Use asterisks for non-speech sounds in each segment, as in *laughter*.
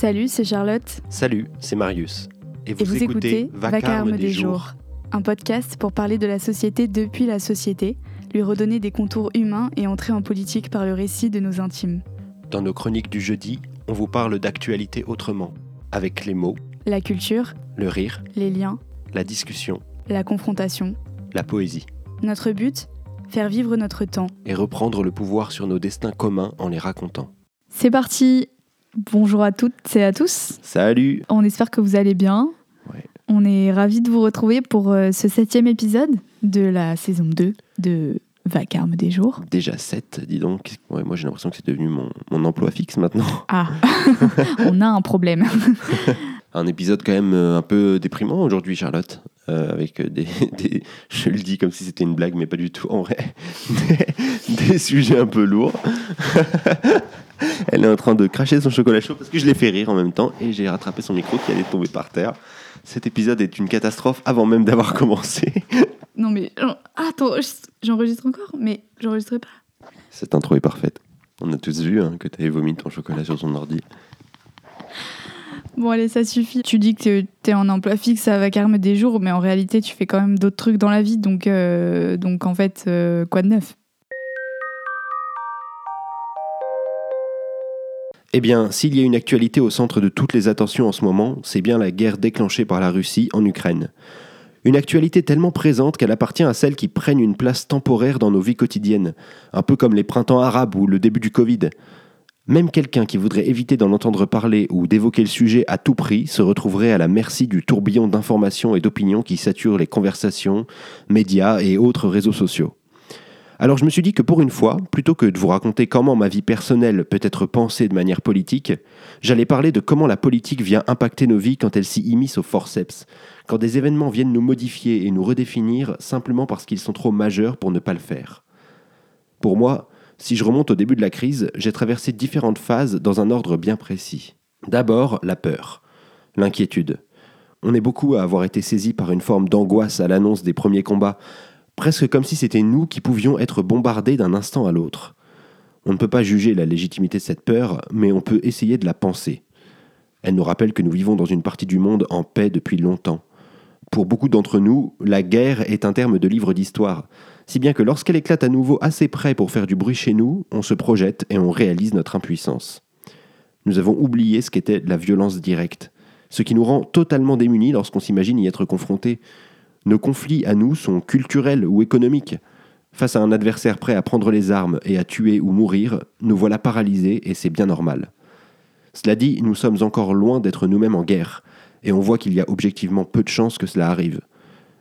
Salut, c'est Charlotte. Salut, c'est Marius. Et vous, écoutez, Vacarme, des, jours. un podcast pour parler de la société depuis la société, lui redonner des contours humains et entrer en politique par le récit de nos intimes. Dans nos chroniques du jeudi, on vous parle d'actualité autrement, avec les mots, la culture, le rire, les liens, la discussion, la confrontation, la poésie. Notre but Faire vivre notre temps. Et reprendre le pouvoir sur nos destins communs en les racontant. C'est parti Bonjour à toutes et à tous. Salut On espère que vous allez bien. On est ravis de vous retrouver pour euh, ce septième épisode de la saison 2 de Vacarme des jours. Déjà 7, dis donc. moi j'ai l'impression que c'est devenu mon, mon, emploi fixe maintenant. Ah, *laughs* on a un problème. *laughs* un épisode quand même euh, un peu déprimant aujourd'hui, Charlotte. Euh, avec des, *laughs* des, Je le dis comme si c'était une blague, mais pas du tout en vrai. *laughs* des sujets un peu lourds. *laughs* Elle est en train de cracher son chocolat chaud parce que je l'ai fait rire en même temps et j'ai rattrapé son micro qui allait tomber par terre. Cet épisode est une catastrophe avant même d'avoir commencé. Non mais attends, j'enregistre encore, mais j'enregistrerai pas. Cette intro est parfaite. On a tous vu hein, que tu avais vomi ton chocolat sur ton ordi. Bon allez, ça suffit. Tu dis que tu es en emploi fixe à Vacarme des jours, mais en réalité tu fais quand même d'autres trucs dans la vie, donc, euh, donc en fait, euh, quoi de neuf? Eh bien, s'il y a une actualité au centre de toutes les attentions en ce moment, c'est bien la guerre déclenchée par la Russie en Ukraine. Une actualité tellement présente qu'elle appartient à celles qui prennent une place temporaire dans nos vies quotidiennes, un peu comme les printemps arabes ou le début du Covid. Même quelqu'un qui voudrait éviter d'en entendre parler ou d'évoquer le sujet à tout prix se retrouverait à la merci du tourbillon d'informations et d'opinions qui sature les conversations, médias et autres réseaux sociaux. Alors je me suis dit que pour une fois, plutôt que de vous raconter comment ma vie personnelle peut être pensée de manière politique, j'allais parler de comment la politique vient impacter nos vies quand elle s'y immisce au forceps, quand des événements viennent nous modifier et nous redéfinir simplement parce qu'ils sont trop majeurs pour ne pas le faire. Pour moi, si je remonte au début de la crise, j'ai traversé différentes phases dans un ordre bien précis. D'abord, la peur, l'inquiétude. On est beaucoup à avoir été saisi par une forme d'angoisse à l'annonce des premiers combats, presque comme si c'était nous qui pouvions être bombardés d'un instant à l'autre. On ne peut pas juger la légitimité de cette peur, mais on peut essayer de la penser. Elle nous rappelle que nous vivons dans une partie du monde en paix depuis longtemps. Pour beaucoup d'entre nous, la guerre est un terme de livre d'histoire, si bien que lorsqu'elle éclate à nouveau assez près pour faire du bruit chez nous, on se projette et on réalise notre impuissance. Nous avons oublié ce qu'était la violence directe, ce qui nous rend totalement démunis lorsqu'on s'imagine y être confronté, nos conflits à nous sont culturels ou économiques. Face à un adversaire prêt à prendre les armes et à tuer ou mourir, nous voilà paralysés et c'est bien normal. Cela dit, nous sommes encore loin d'être nous-mêmes en guerre, et on voit qu'il y a objectivement peu de chances que cela arrive.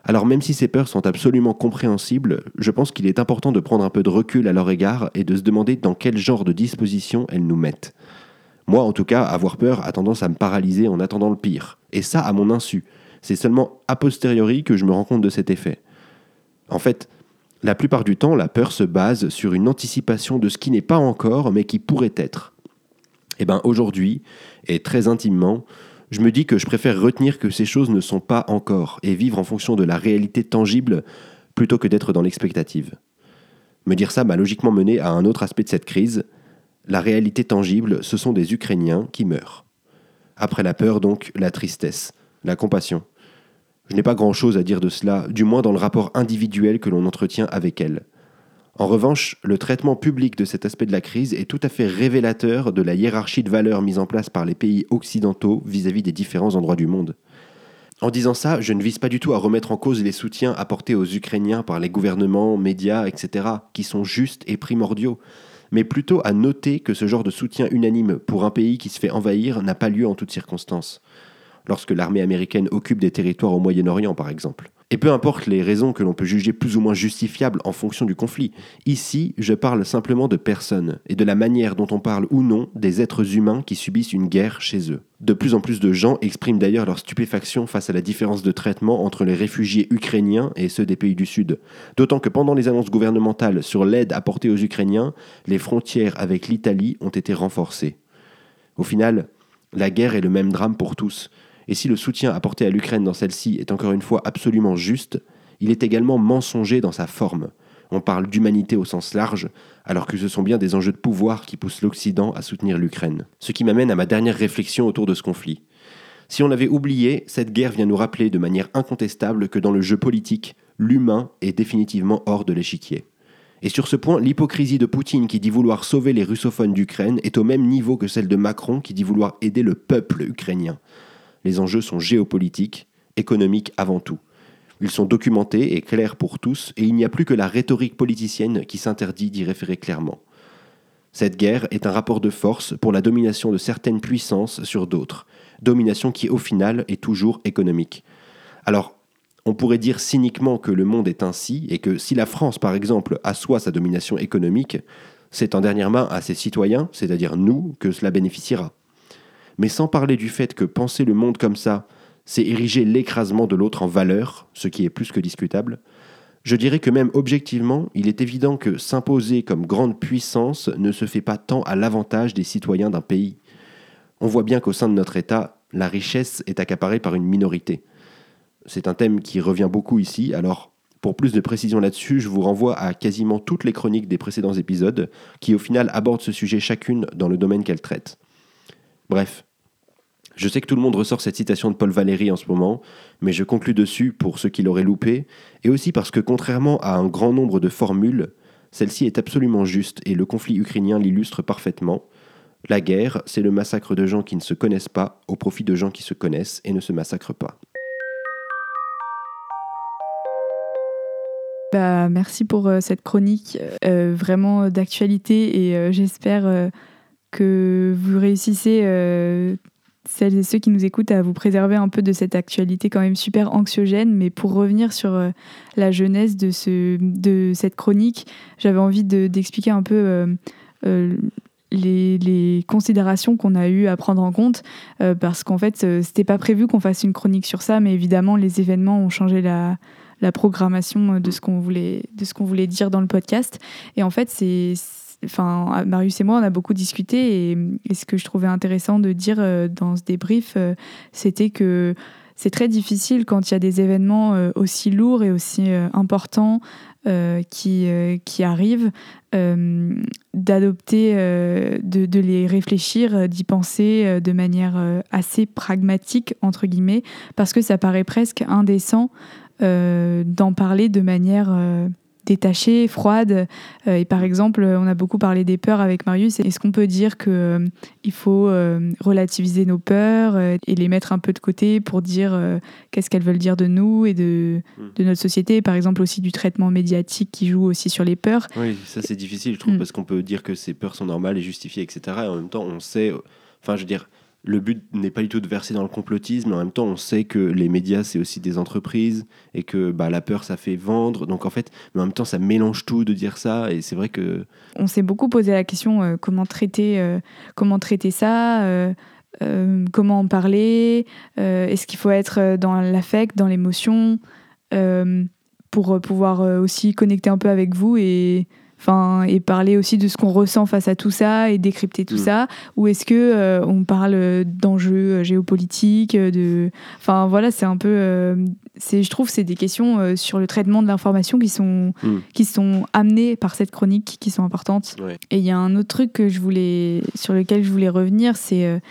Alors même si ces peurs sont absolument compréhensibles, je pense qu'il est important de prendre un peu de recul à leur égard et de se demander dans quel genre de disposition elles nous mettent. Moi, en tout cas, avoir peur a tendance à me paralyser en attendant le pire, et ça à mon insu, c'est seulement a posteriori que je me rends compte de cet effet. En fait, la plupart du temps, la peur se base sur une anticipation de ce qui n'est pas encore, mais qui pourrait être. Et eh bien aujourd'hui, et très intimement, je me dis que je préfère retenir que ces choses ne sont pas encore et vivre en fonction de la réalité tangible plutôt que d'être dans l'expectative. Me dire ça m'a logiquement mené à un autre aspect de cette crise. La réalité tangible, ce sont des Ukrainiens qui meurent. Après la peur, donc, la tristesse, la compassion. Je n'ai pas grand-chose à dire de cela, du moins dans le rapport individuel que l'on entretient avec elle. En revanche, le traitement public de cet aspect de la crise est tout à fait révélateur de la hiérarchie de valeurs mise en place par les pays occidentaux vis-à-vis des différents endroits du monde. En disant ça, je ne vise pas du tout à remettre en cause les soutiens apportés aux Ukrainiens par les gouvernements, médias, etc., qui sont justes et primordiaux, mais plutôt à noter que ce genre de soutien unanime pour un pays qui se fait envahir n'a pas lieu en toutes circonstances lorsque l'armée américaine occupe des territoires au Moyen-Orient par exemple. Et peu importe les raisons que l'on peut juger plus ou moins justifiables en fonction du conflit, ici je parle simplement de personnes et de la manière dont on parle ou non des êtres humains qui subissent une guerre chez eux. De plus en plus de gens expriment d'ailleurs leur stupéfaction face à la différence de traitement entre les réfugiés ukrainiens et ceux des pays du Sud. D'autant que pendant les annonces gouvernementales sur l'aide apportée aux Ukrainiens, les frontières avec l'Italie ont été renforcées. Au final, la guerre est le même drame pour tous, et si le soutien apporté à l'Ukraine dans celle-ci est encore une fois absolument juste, il est également mensonger dans sa forme. on parle d'humanité au sens large, alors que ce sont bien des enjeux de pouvoir qui poussent l'Occident à soutenir l'Ukraine. Ce qui m'amène à ma dernière réflexion autour de ce conflit. Si on l'avait oublié, cette guerre vient nous rappeler de manière incontestable que dans le jeu politique, l'humain est définitivement hors de l'échiquier. Et sur ce point, l'hypocrisie de Poutine qui dit vouloir sauver les russophones d'Ukraine est au même niveau que celle de Macron qui dit vouloir aider le peuple ukrainien. Les enjeux sont géopolitiques, économiques avant tout. Ils sont documentés et clairs pour tous, et il n'y a plus que la rhétorique politicienne qui s'interdit d'y référer clairement. Cette guerre est un rapport de force pour la domination de certaines puissances sur d'autres, domination qui au final est toujours économique. Alors, on pourrait dire cyniquement que le monde est ainsi, et que si la France, par exemple, assoit sa domination économique, c'est en dernière main à ses citoyens, c'est-à-dire nous, que cela bénéficiera. Mais sans parler du fait que penser le monde comme ça, c'est ériger l'écrasement de l'autre en valeur, ce qui est plus que discutable, je dirais que même objectivement, il est évident que s'imposer comme grande puissance ne se fait pas tant à l'avantage des citoyens d'un pays. On voit bien qu'au sein de notre État, la richesse est accaparée par une minorité. C'est un thème qui revient beaucoup ici, alors pour plus de précision là-dessus, je vous renvoie à quasiment toutes les chroniques des précédents épisodes, qui au final abordent ce sujet chacune dans le domaine qu'elles traitent. Bref, je sais que tout le monde ressort cette citation de Paul Valéry en ce moment, mais je conclus dessus pour ceux qui l'auraient loupé, et aussi parce que contrairement à un grand nombre de formules, celle-ci est absolument juste et le conflit ukrainien l'illustre parfaitement. La guerre, c'est le massacre de gens qui ne se connaissent pas au profit de gens qui se connaissent et ne se massacrent pas. Bah, merci pour euh, cette chronique euh, vraiment d'actualité et euh, j'espère que vous réussissez celles et ceux qui nous écoutent à vous préserver un peu de cette actualité quand même super anxiogène. Mais pour revenir sur euh, la jeunesse de, ce, de cette chronique, j'avais envie d'expliquer un peu euh, euh, les, les, considérations qu'on a eu à prendre en compte. parce qu'en fait, c'était pas prévu qu'on fasse une chronique sur ça, mais évidemment, les événements ont changé la, la programmation de ce qu'on voulait, de ce qu'on voulait dire dans le podcast. Et en fait, c'est enfin, Marius et moi, on a beaucoup discuté et, ce que je trouvais intéressant de dire euh, dans ce débrief, euh, c'était que c'est très difficile quand il y a des événements euh, aussi lourds et aussi importants qui, arrivent, d'adopter, de, de, les réfléchir, d'y penser de manière assez pragmatique, entre guillemets, parce que ça paraît presque indécent d'en parler de manière détachée, froide. Euh, et par exemple, on a beaucoup parlé des peurs avec Marius. Est-ce qu'on peut dire qu'il euh, faut euh, relativiser nos peurs et les mettre un peu de côté pour dire qu'est-ce qu'elles veulent dire de nous et de, hmm. de, notre société? Par exemple, aussi du traitement médiatique qui joue aussi sur les peurs. Oui, ça c'est difficile, je trouve, hmm. parce qu'on peut dire que ces peurs sont normales et justifiées, etc. Et en même temps, on sait. Enfin, je veux dire le but n'est pas du tout de verser dans le complotisme, mais en même temps, on sait que les médias, c'est aussi des entreprises et que bah, la peur, ça fait vendre. Donc en fait, mais en même temps, ça mélange tout de dire ça. Et c'est vrai que. On s'est beaucoup posé la question euh, comment, traiter, euh, comment traiter ça euh, Comment en parler Est-ce qu'il faut être dans l'affect, dans l'émotion pour pouvoir aussi connecter un peu avec vous et Enfin, et parler aussi de ce qu'on ressent face à tout ça et décrypter tout mm. ça ou est-ce que euh, on parle d'enjeux euh, géopolitiques de enfin voilà c'est un peu euh, c'est je trouve c'est des questions sur le traitement de l'information qui sont mm. qui sont amenées par cette chronique qui sont importantes et il y a un autre truc que je voulais sur lequel je voulais revenir c'est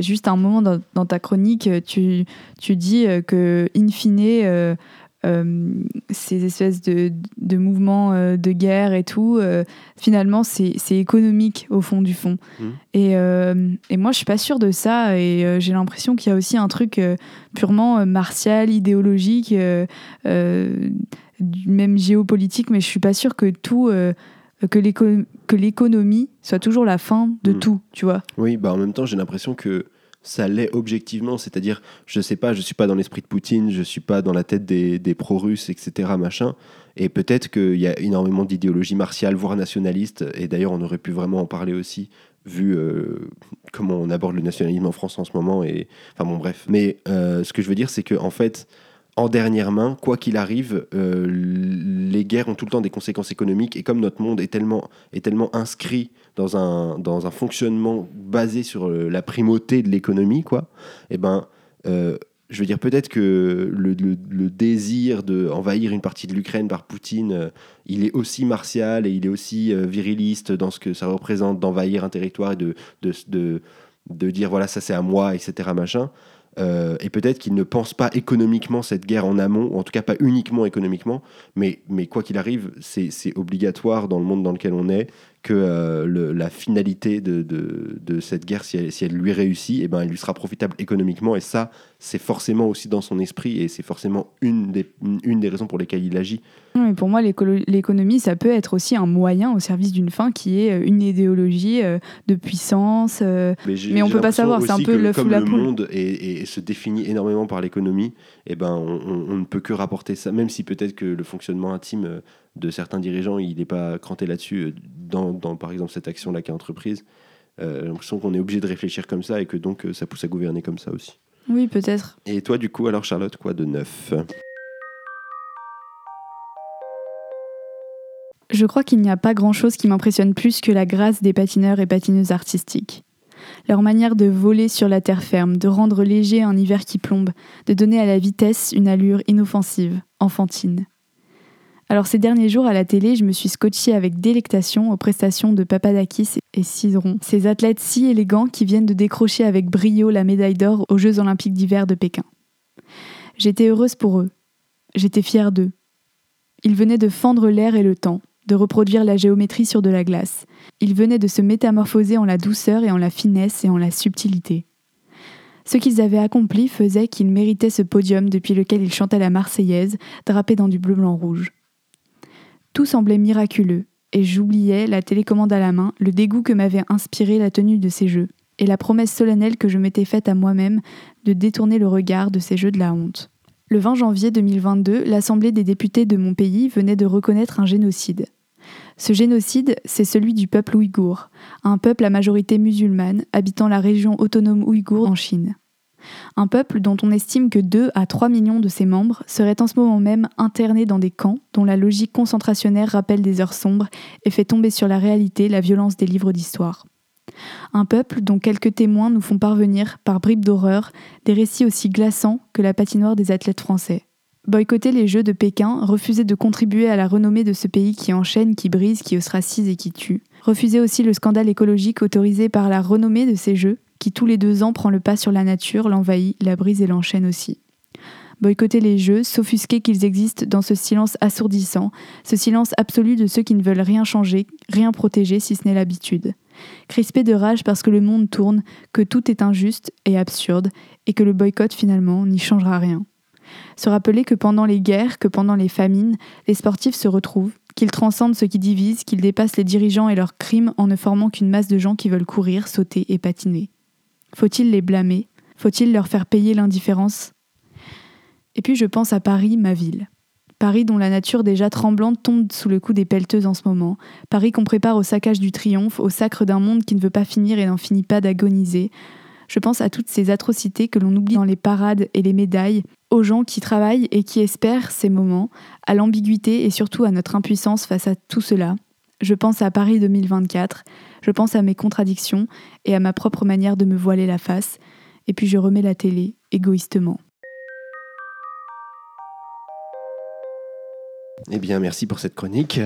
juste un moment dans, dans, ta chronique tu tu dis que in fine euh, ces espèces de, de mouvements euh, de guerre et tout, euh, finalement, c'est économique au fond du fond. Mmh. Et, et, moi, je suis pas sûre de ça. Et j'ai l'impression qu'il y a aussi un truc purement martial, idéologique, même géopolitique, mais je suis pas sûre que tout que l'économie soit toujours la fin de mmh. tout, tu vois. Oui, bah en même temps, j'ai l'impression que ça l'est objectivement. C'est-à-dire, je sais pas, je suis pas dans l'esprit de Poutine, je suis pas dans la tête des, des pro-russes, etc. Machin. Et peut-être qu'il y a énormément d'idéologie martiale, voire nationaliste. Et d'ailleurs, on aurait pu vraiment en parler aussi, vu euh, comment on aborde le nationalisme en France en ce moment. Et enfin bon, bref. Mais euh, ce que je veux dire, c'est que en fait, en dernière main, quoi qu'il arrive, euh, les guerres ont tout le temps des conséquences économiques. Et comme notre monde est tellement, est tellement inscrit dans un, dans un fonctionnement basé sur euh, la primauté de l'économie, quoi, eh ben, euh, je veux dire, peut-être que le, désir d'envahir une partie de l'Ukraine par Poutine, euh, il est aussi martial et il est aussi viriliste dans ce que ça représente d'envahir un territoire et de, de, de, de dire voilà, ça c'est à moi, etc. Machin. Et peut-être qu'il ne pense pas économiquement cette guerre en amont, ou en tout cas pas uniquement économiquement, mais, mais quoi qu'il arrive, c'est obligatoire dans le monde dans lequel on est que euh, la finalité de, cette guerre, si elle, lui réussit, eh ben, elle lui sera profitable économiquement. Et ça, c'est forcément aussi dans son esprit et c'est forcément une des raisons pour lesquelles il agit. Mais pour moi, l'économie, ça peut être aussi un moyen au service d'une fin qui est euh, une idéologie euh, de puissance. mais, on ne peut pas savoir, c'est un peu le Comme la le monde et, se définit énormément par l'économie, et eh ben, on, on, ne peut que rapporter ça, même si peut-être que le fonctionnement intime de certains dirigeants, il n'est pas cranté là-dessus euh, dans, dans, par exemple, cette action-là qui est entreprise. Euh, j'ai l'impression qu'on est obligé de réfléchir comme ça et que donc euh, ça pousse à gouverner comme ça aussi. Oui, peut-être. Et toi, du coup, alors Charlotte, quoi de neuf? Je crois qu'il n'y a pas grand-chose qui m'impressionne plus que la grâce des patineurs et patineuses artistiques. Leur manière de voler sur la terre ferme, de rendre léger un hiver qui plombe, de donner à la vitesse une allure inoffensive, enfantine. Alors ces derniers jours à la télé, je me suis scotché avec délectation aux prestations de Papadakis et Cidron, ces athlètes si élégants qui viennent de décrocher avec brio la médaille d'or aux Jeux olympiques d'hiver de Pékin. J'étais heureuse pour eux. J'étais fière d'eux. Ils venaient de fendre l'air et le temps, de reproduire la géométrie sur de la glace. Ils venaient de se métamorphoser en la douceur et en la finesse et en la subtilité. Ce qu'ils avaient accompli faisait qu'ils méritaient ce podium depuis lequel ils chantaient la Marseillaise, drapés dans du bleu blanc rouge. Tout semblait miraculeux, et j'oubliais, la télécommande à la main, le dégoût que m'avait inspiré la tenue de ces jeux, et la promesse solennelle que je m'étais faite à moi-même de détourner le regard de ces jeux de la honte. Le 20 janvier 2022, l'Assemblée des députés de mon pays venait de reconnaître un génocide. Ce génocide, c'est celui du peuple ouïghour, un peuple à majorité musulmane habitant la région autonome ouïghour en Chine. Un peuple dont on estime que 2 à 3 millions de ses membres seraient en ce moment même internés dans des camps dont la logique concentrationnaire rappelle des heures sombres et fait tomber sur la réalité la violence des livres d'histoire. Un peuple dont quelques témoins nous font parvenir, par bribes d'horreur, des récits aussi glaçants que la patinoire des athlètes français. Boycotter les Jeux de Pékin, refuser de contribuer à la renommée de ce pays qui enchaîne, qui brise, qui ostracise et qui tue. Refuser aussi le scandale écologique autorisé par la renommée de ces Jeux, qui tous les deux ans prend le pas sur la nature, l'envahit, la brise et l'enchaîne aussi. Boycotter les jeux, s'offusquer qu'ils existent dans ce silence assourdissant, ce silence absolu de ceux qui ne veulent rien changer, rien protéger si ce n'est l'habitude. Crisper de rage parce que le monde tourne, que tout est injuste et absurde, et que le boycott finalement n'y changera rien. Se rappeler que pendant les guerres, que pendant les famines, les sportifs se retrouvent, qu'ils transcendent ce qui divise, qu'ils dépassent les dirigeants et leurs crimes en ne formant qu'une masse de gens qui veulent courir, sauter et patiner. Faut-il les blâmer? Faut-il leur faire payer l'indifférence? Et puis je pense à Paris, ma ville. Paris dont la nature déjà tremblante tombe sous le coup des pelleteuses en ce moment. Paris qu'on prépare au saccage du triomphe, au sacre d'un monde qui ne veut pas finir et n'en finit pas d'agoniser. Je pense à toutes ces atrocités que l'on oublie dans les parades et les médailles, aux gens qui travaillent et qui espèrent ces moments, à l'ambiguïté et surtout à notre impuissance face à tout cela. Je pense à Paris 2024, je pense à mes contradictions et à ma propre manière de me voiler la face, et puis je remets la télé, égoïstement. Eh bien, merci pour cette chronique.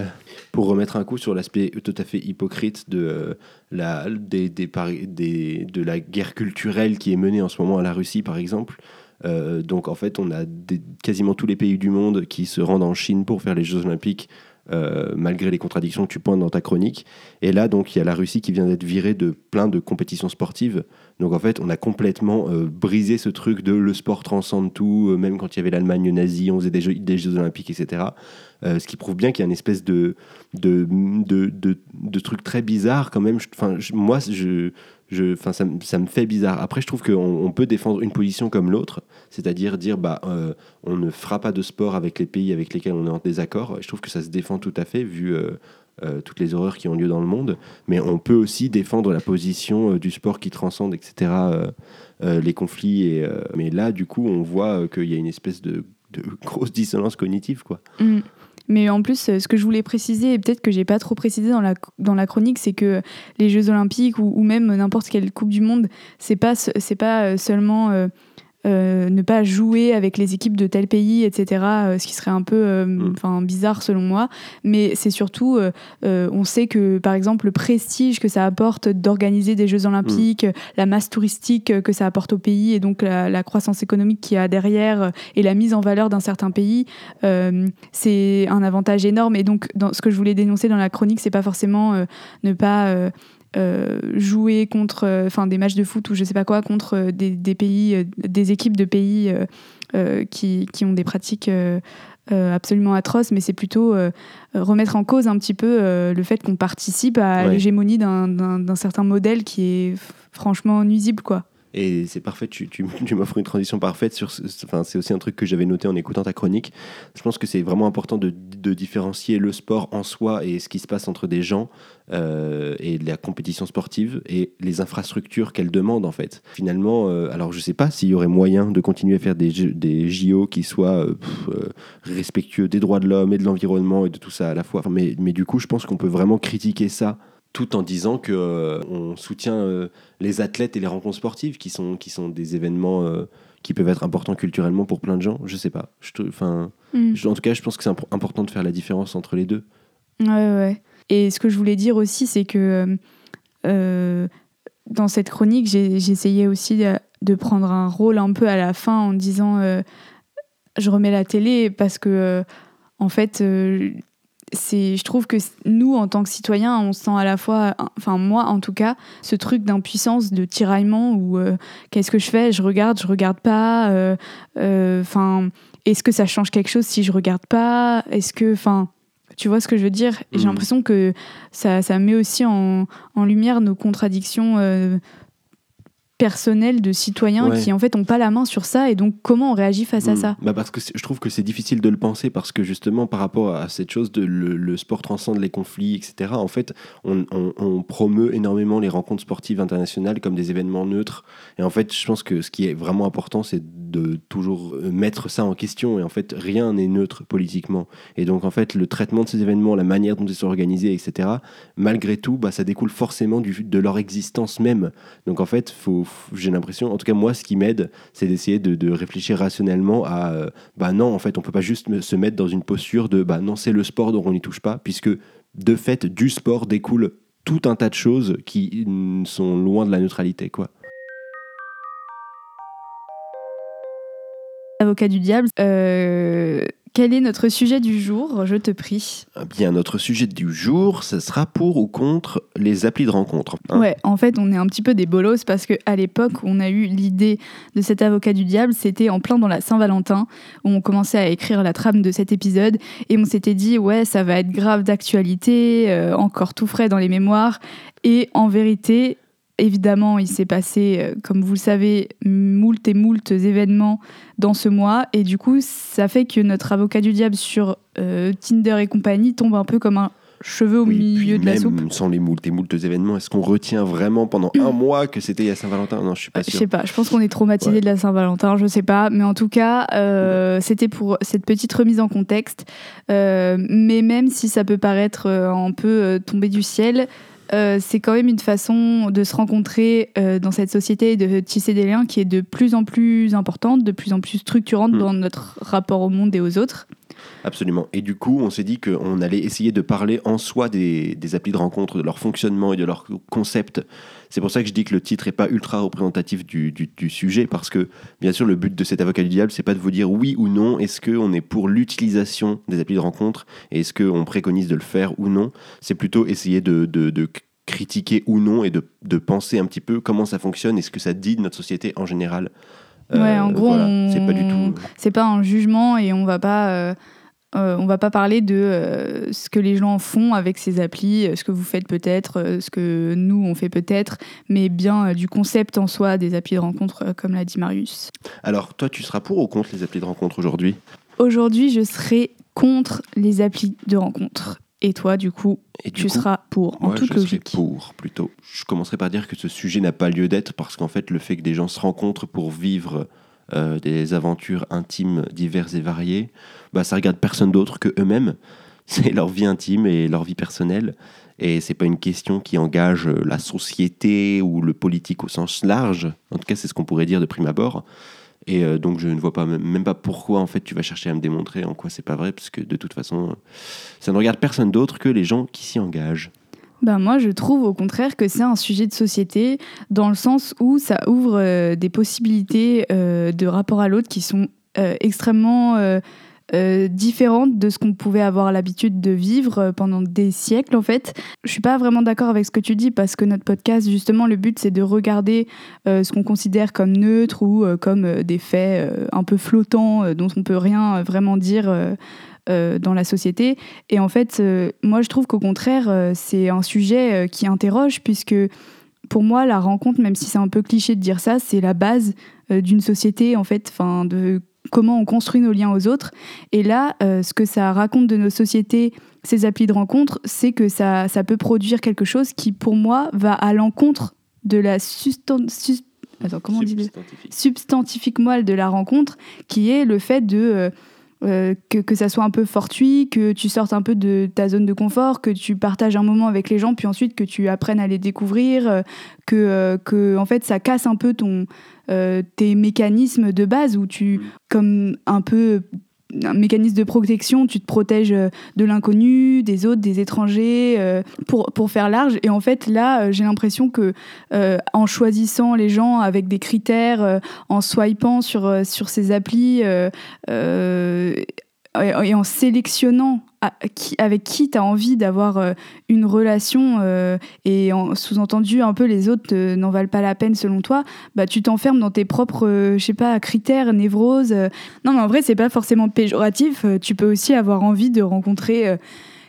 Pour remettre un coup sur l'aspect tout à fait hypocrite de, euh, la, des, des, de la guerre culturelle qui est menée en ce moment à la Russie, par exemple. Euh, donc, en fait, on a quasiment tous les pays du monde qui se rendent en Chine pour faire les Jeux Olympiques euh, malgré les contradictions que tu pointes dans ta chronique. Et là, donc, il y a la Russie qui vient d'être virée de plein de compétitions sportives. Donc, en fait, on a complètement euh, brisé ce truc de le sport transcende tout, euh, même quand il y avait l'Allemagne nazie, on faisait des Jeux, des jeux Olympiques, etc. ce qui prouve bien qu'il y a une espèce de, de, de, de, truc très bizarre quand même. Enfin, moi, je, ça, me fait bizarre. Après, je trouve qu'on on peut défendre une position comme l'autre, c'est-à-dire dire bah, euh, on ne fera pas de sport avec les pays avec lesquels on est en désaccord. Je trouve que ça se défend tout à fait vu euh, euh, toutes les horreurs qui ont lieu dans le monde. Mais on peut aussi défendre la position du sport qui transcende, etc., les conflits. Mais là, du coup, on voit qu'il y a une espèce de, grosse dissonance cognitive. quoi. Mm. Mais en plus, euh, ce que je voulais préciser, et peut-être que j'ai pas trop précisé dans la, dans la chronique, c'est que les Jeux Olympiques ou, même n'importe quelle Coupe du Monde, c'est pas, c'est pas euh, seulement euh, ne pas jouer avec les équipes de tel pays, etc. euh, ce qui serait un peu euh, Mm. bizarre selon moi. Mais c'est surtout, on sait que par exemple le prestige que ça apporte d'organiser des Jeux olympiques, la masse touristique que ça apporte au pays et donc la, la croissance économique qu'il y a derrière et la mise en valeur d'un certain pays, c'est un avantage énorme. Et donc dans, ce que je voulais dénoncer dans la chronique, c'est pas forcément ne pas euh, jouer contre, euh, enfin des matchs de foot ou je sais pas quoi contre euh, des, des pays, des équipes de pays qui, qui ont des pratiques absolument atroces, mais c'est plutôt remettre en cause un petit peu le fait qu'on participe à Ouais. l'hégémonie d'un- certain modèle qui est franchement nuisible, quoi. Et c'est parfait, *laughs* tu, m'offres une transition parfaite. Enfin, c'est aussi un truc que j'avais noté en écoutant ta chronique. Je pense que c'est vraiment important de, différencier le sport en soi et ce qui se passe entre des gens euh, et la compétition sportive et les infrastructures qu'elle demande en fait. Finalement, euh, alors je sais pas s'il y aurait moyen de continuer à faire des, JO qui soient euh, euh, respectueux des droits de l'homme et de l'environnement et de tout ça à la fois. Mais du coup, je pense qu'on peut vraiment critiquer ça tout en disant que euh, on soutient euh, les athlètes et les rencontres sportives qui sont, qui sont des événements euh, qui peuvent être importants culturellement pour plein de gens. Je sais pas. Enfin, je- en tout cas, je pense que c'est imp- important de faire la différence entre les deux. Ouais, ouais. Et ce que je voulais dire aussi, c'est que dans cette chronique, essayé aussi de, prendre un rôle un peu à la fin en disant je remets la télé parce que, en fait, c'est, je trouve que nous, en tant que citoyens, on sent à la fois, enfin moi en tout cas, ce truc d'impuissance, de tiraillement où euh, qu'est-ce que je fais? Je regarde, je regarde pas. euh, euh, Enfin, est-ce que ça change quelque chose si je regarde pas? Est-ce que, enfin, tu vois ce que je veux dire? J'ai Mhm. l'impression que ça, ça met aussi en, en lumière nos contradictions personnelles de citoyens Ouais. qui en fait ont pas la main sur ça et donc comment on réagit face à Mm. ça? Bah parce que je trouve que c'est difficile de le penser parce que justement par rapport à cette chose de le, le sport transcende les conflits, etc. En fait, on, on- on promeut énormément les rencontres sportives internationales comme des événements neutres. Et en fait, je pense que ce qui est vraiment important, c'est de toujours euh, mettre ça en question. Et en fait, rien n'est neutre politiquement. Et donc en fait, le traitement de ces événements, la manière dont ils sont organisés, etc. Malgré tout, bah, ça découle forcément du, de leur existence même. Donc en fait, faut, j'ai l'impression, en tout cas moi, ce qui m'aide, c'est d'essayer de, réfléchir rationnellement à, euh, bah non, en fait, on peut pas juste se mettre dans une posture de, bah non, c'est le sport, donc on n'y touche pas, puisque de fait, du sport découle tout un tas de choses qui sont loin de la neutralité, quoi. Avocat du diable, euh, quel est notre sujet du jour? Je te prie. Eh Bien, notre sujet du jour, ce sera pour ou contre les applis de rencontre. hein. Ouais, en fait, on est un petit peu des bolos parce que à l'époque, on a eu l'idée de cet avocat du diable. C'était en plein dans la Saint-Valentin où on commençait à écrire la trame de cet épisode et on s'était dit ouais, ça va être grave d'actualité, euh, encore tout frais dans les mémoires. Et en vérité, évidemment, il s'est passé, euh, comme vous le savez, moult et moult événements dans ce mois et du coup, ça fait que notre avocat du diable sur euh, Tinder et compagnie tombe un peu comme un cheveu au Oui, milieu de la même soupe. sans les moultes et moultes événements, est-ce qu'on retient vraiment pendant un mois que c'était à Saint-Valentin? Non, je suis pas Je sûr. sais pas, je pense qu'on est traumatisé Ouais. de la Saint-Valentin, je sais pas, mais en tout cas, euh, c'était pour cette petite remise en contexte. Euh, mais même si ça peut paraître euh, un peu euh, tombé du ciel, euh, c'est quand même une façon de se rencontrer euh, dans cette société et de tisser des liens qui est de plus en plus importante, de plus en plus structurante Mm. dans notre rapport au monde et aux autres. Absolument. Et du coup, on s'est dit qu'on allait essayer de parler en soi des, des applis de rencontre, de leur fonctionnement et de leur concept. C'est pour ça que je dis que le titre n'est pas ultra représentatif du, du- du sujet, parce que, bien sûr, le but de cet avocat du diable, c'est pas de vous dire oui ou non, est-ce qu'on est pour l'utilisation des applis de rencontre, et est-ce qu'on préconise de le faire ou non. C'est plutôt essayer de, de- de critiquer ou non et de, de penser un petit peu comment ça fonctionne et ce que ça dit de notre société en général. Ouais, en gros, voilà. on- c'est pas du tout. C'est pas un jugement et on va pas. euh, euh, on va pas parler de euh, ce que les gens font avec ces applis, euh, ce que vous faites peut-être, euh, ce que nous on fait peut-être, mais bien euh, du concept en soi des applis de rencontre, comme l'a dit Marius. Alors, toi, tu seras pour ou contre les applis de rencontre aujourd'hui? Aujourd'hui, je serai contre les applis de rencontre. Et toi, du coup, Et du tu coup, seras pour, en Moi, toute je logique. pour, plutôt. Je commencerai par dire que ce sujet n'a pas lieu d'être parce qu'en fait, le fait que des gens se rencontrent pour vivre euh, des aventures intimes diverses et variées, bah, ça regarde personne d'autre que eux-mêmes. *laughs* C'est leur vie intime et leur vie personnelle. Et c'est pas une question qui engage la société ou le politique au sens large. En tout cas, c'est ce qu'on pourrait dire de prime abord. Et euh, donc je ne vois pas même pas pourquoi en fait tu vas chercher à me démontrer en quoi c'est pas vrai, parce que de toute façon, ça ne regarde personne d'autre que les gens qui s'y engagent. Ben moi, je trouve au contraire que c'est un sujet de société dans le sens où ça ouvre euh, des possibilités euh, de rapport à l'autre qui sont extrêmement euh, différente de ce qu'on pouvait avoir l'habitude de vivre pendant des siècles en fait. Je suis pas vraiment d'accord avec ce que tu dis parce que notre podcast justement le but c'est de regarder ce qu'on considère comme neutre ou comme des faits un peu flottants dont on peut rien vraiment dire dans la société. Et en fait, moi je trouve qu'au contraire c'est un sujet qui interroge puisque pour moi, la rencontre, même si c'est un peu cliché de dire ça, c'est la base d'une société, en fait, enfin, de comment on construit nos liens aux autres. Et là, euh, ce que ça raconte de nos sociétés, ces applis de rencontre, c'est que ça, ça peut produire quelque chose qui, pour moi, va à l'encontre de la substantifique moelle de la rencontre, qui est le fait de... Euh, euh, que, que, ça soit un peu fortuit, que tu sortes un peu de ta zone de confort, que tu partages un moment avec les gens, puis ensuite que tu apprennes à les découvrir, que, que en fait ça casse un peu ton, euh, tes mécanismes de base où tu, mm. comme un peu un mécanisme de protection, tu te protèges euh, de l'inconnu, des autres, des étrangers, euh, pour, faire large. Et en fait, là, j'ai l'impression que en choisissant les gens avec des critères, en swipant sur, sur ces applis, et en sélectionnant avec qui tu as envie d'avoir euh, une relation euh, et sous-entendu un peu les autres euh, n'en valent pas la peine selon toi, bah tu t'enfermes dans tes propres je sais pas critères, névroses. Non mais en vrai, c'est pas forcément péjoratif, tu peux aussi avoir envie de rencontrer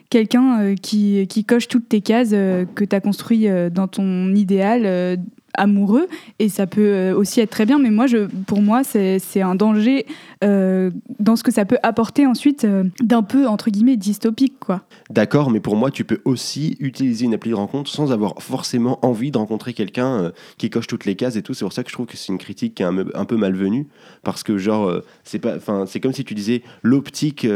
quelqu'un qui, qui, coche toutes tes cases que tu as construit dans ton idéal amoureux et ça peut euh, aussi être très bien mais moi je pour moi c'est un danger euh, dans ce que ça peut apporter ensuite euh, d'un peu entre guillemets dystopique quoi. D'accord mais pour moi tu peux aussi utiliser une appli de rencontre sans avoir forcément envie de rencontrer quelqu'un qui coche toutes les cases et tout. C'est pour ça que je trouve que c'est une critique qui est un, peu malvenue parce que genre c'est pas enfin c'est comme si tu disais l'optique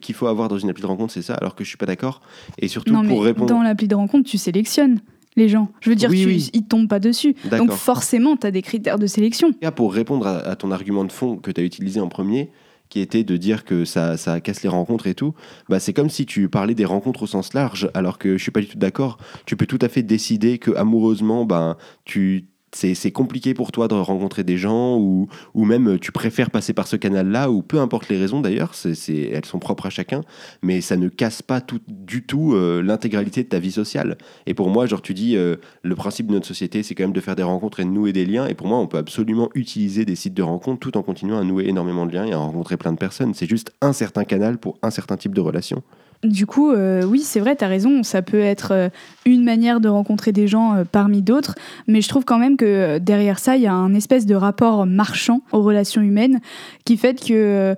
qu'il faut avoir dans une appli de rencontre c'est ça alors que je suis pas d'accord. Et surtout pour répondre dans l'appli de rencontre tu sélectionnes les gens. Je veux dire, tu, ils ne tombent pas dessus. Donc forcément, tu as des critères de sélection. Pour répondre à, ton argument de fond que tu as utilisé en premier, qui était de dire que ça, ça casse les rencontres et tout, bah c'est comme si tu parlais des rencontres au sens large, alors que je suis pas du tout d'accord. Tu peux tout à fait décider que amoureusement, ben, tu c'est compliqué pour toi de rencontrer des gens ou, ou même tu préfères passer par ce canal-là ou peu importe les raisons d'ailleurs, elles sont propres à chacun, mais ça ne casse pas tout, du tout euh, l'intégralité de ta vie sociale. Et pour moi, genre tu dis, euh, le principe de notre société, c'est quand même de faire des rencontres et de nouer des liens. Et pour moi, on peut absolument utiliser des sites de rencontres tout en continuant à nouer énormément de liens et à rencontrer plein de personnes. C'est juste un certain canal pour un certain type de relation. Du coup, euh, oui, c'est vrai, tu as raison, ça peut être euh, une manière de rencontrer des gens euh, parmi d'autres, mais je trouve quand même que derrière ça, il y a un espèce de rapport marchand aux relations humaines qui fait que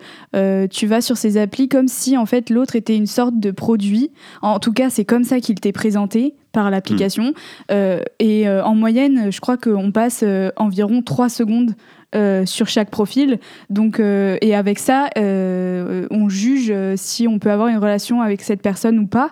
tu vas sur ces applis comme si en fait l'autre était une sorte de produit. En tout cas, c'est comme ça qu'il t'est présenté par l'application. Mmh. et en moyenne, je crois qu'on passe environ 3 secondes euh, sur chaque profil. Donc, euh, et avec ça, euh, on juge si on peut avoir une relation avec cette personne ou pas.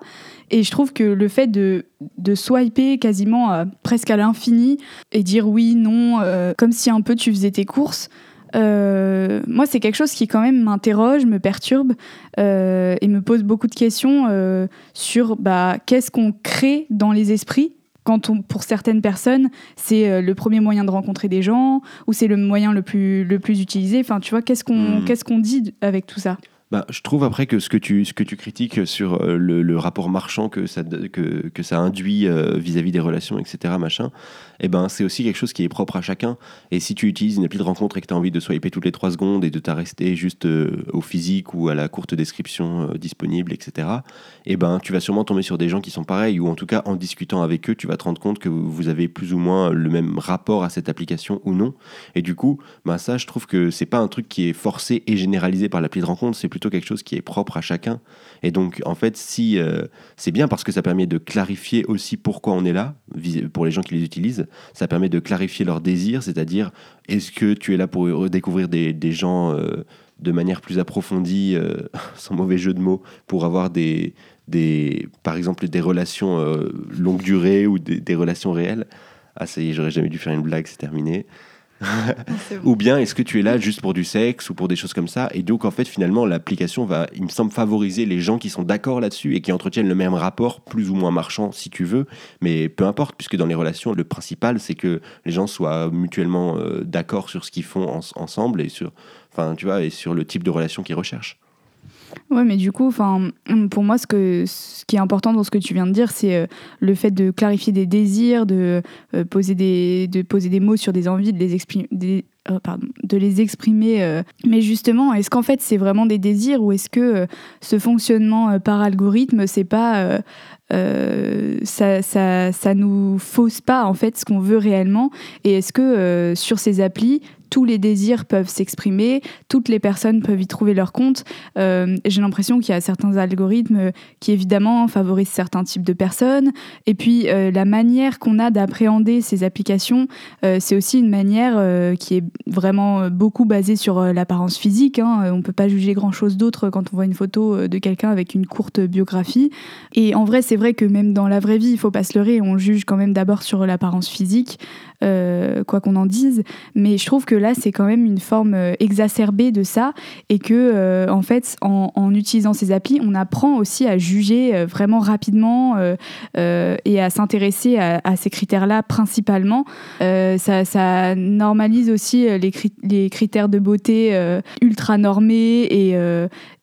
Et je trouve que le fait de, de swiper quasiment presque à l'infini et dire oui, non, comme si un peu tu faisais tes courses, moi, c'est quelque chose qui quand même m'interroge, me perturbe et me pose beaucoup de questions sur bah, qu'est-ce qu'on crée dans les esprits quand on, pour certaines personnes, c'est euh, le premier moyen de rencontrer des gens ou c'est le moyen le plus, le plus utilisé. Enfin, tu vois, qu'est-ce qu'on hmm. qu'est-ce qu'on dit avec tout ça? Bah, je trouve après que ce que tu, ce que tu critiques sur euh, le, rapport marchand que ça, que, que ça induit euh, vis-à-vis des relations, etc., machin, eh ben, c'est aussi quelque chose qui est propre à chacun. Et si tu utilises une appli de rencontre et que tu as envie de swiper toutes les 3 secondes et de t'arrêter juste euh, au physique ou à la courte description disponible, etc., eh ben, tu vas sûrement tomber sur des gens qui sont pareils, ou en tout cas, en discutant avec eux, tu vas te rendre compte que vous avez plus ou moins le même rapport à cette application ou non. Et du coup, ben, ça, je trouve que c'est pas un truc qui est forcé et généralisé par l'appli de rencontre, c'est plutôt quelque chose qui est propre à chacun. Et donc, en fait, si euh, c'est bien parce que ça permet de clarifier aussi pourquoi on est là, pour les gens qui les utilisent, ça permet de clarifier leurs désirs, c'est-à-dire est-ce que tu es là pour redécouvrir des, gens euh, de manière plus approfondie, euh, *laughs* sans mauvais jeu de mots, pour avoir des, des par exemple, des relations longue durée ou des, des relations réelles? Ah, ça y est, j'aurais jamais dû faire une blague, c'est terminé. Ou bien est-ce que tu es là juste pour du sexe ou pour des choses comme ça Et donc en fait finalement l'application va, il me semble, favoriser les gens qui sont d'accord là-dessus et qui entretiennent le même rapport, plus ou moins marchand si tu veux, mais peu importe puisque dans les relations le principal c'est que les gens soient mutuellement euh, d'accord sur ce qu'ils font ensemble et sur, enfin tu vois, et sur le type de relation qu'ils recherchent. Ouais, mais du coup, enfin, pour moi, ce, que, ce qui est important dans ce que tu viens de dire, c'est euh, le fait de clarifier des désirs, de, euh, poser des, de poser des mots sur des envies, de les exprimer. Euh, de les exprimer. Mais justement, est-ce qu'en fait c'est vraiment des désirs ou est-ce que ce fonctionnement par algorithme, c'est pas ça, ça, ça nous fausse pas en fait ce qu'on veut réellement Et est-ce que sur ces applis, tous les désirs peuvent s'exprimer, toutes les personnes peuvent y trouver leur compte? Euh, j'ai l'impression qu'il y a certains algorithmes qui évidemment favorisent certains types de personnes. Et puis euh, la manière qu'on a d'appréhender ces applications, euh, c'est aussi une manière qui est vraiment beaucoup basée sur l'apparence physique. Hein. On ne peut pas juger grand-chose d'autre quand on voit une photo de quelqu'un avec une courte biographie. Et en vrai, c'est vrai que même dans la vraie vie, il faut pas se leurrer, on juge quand même d'abord sur l'apparence physique. Euh, quoi qu'on en dise. Mais je trouve que là, c'est quand même une forme euh, exacerbée de ça et que, euh, en fait, en, utilisant ces applis, on apprend aussi à juger vraiment rapidement et à s'intéresser à, ces critères-là principalement. Ça, normalise aussi les, critères de beauté ultra normés et,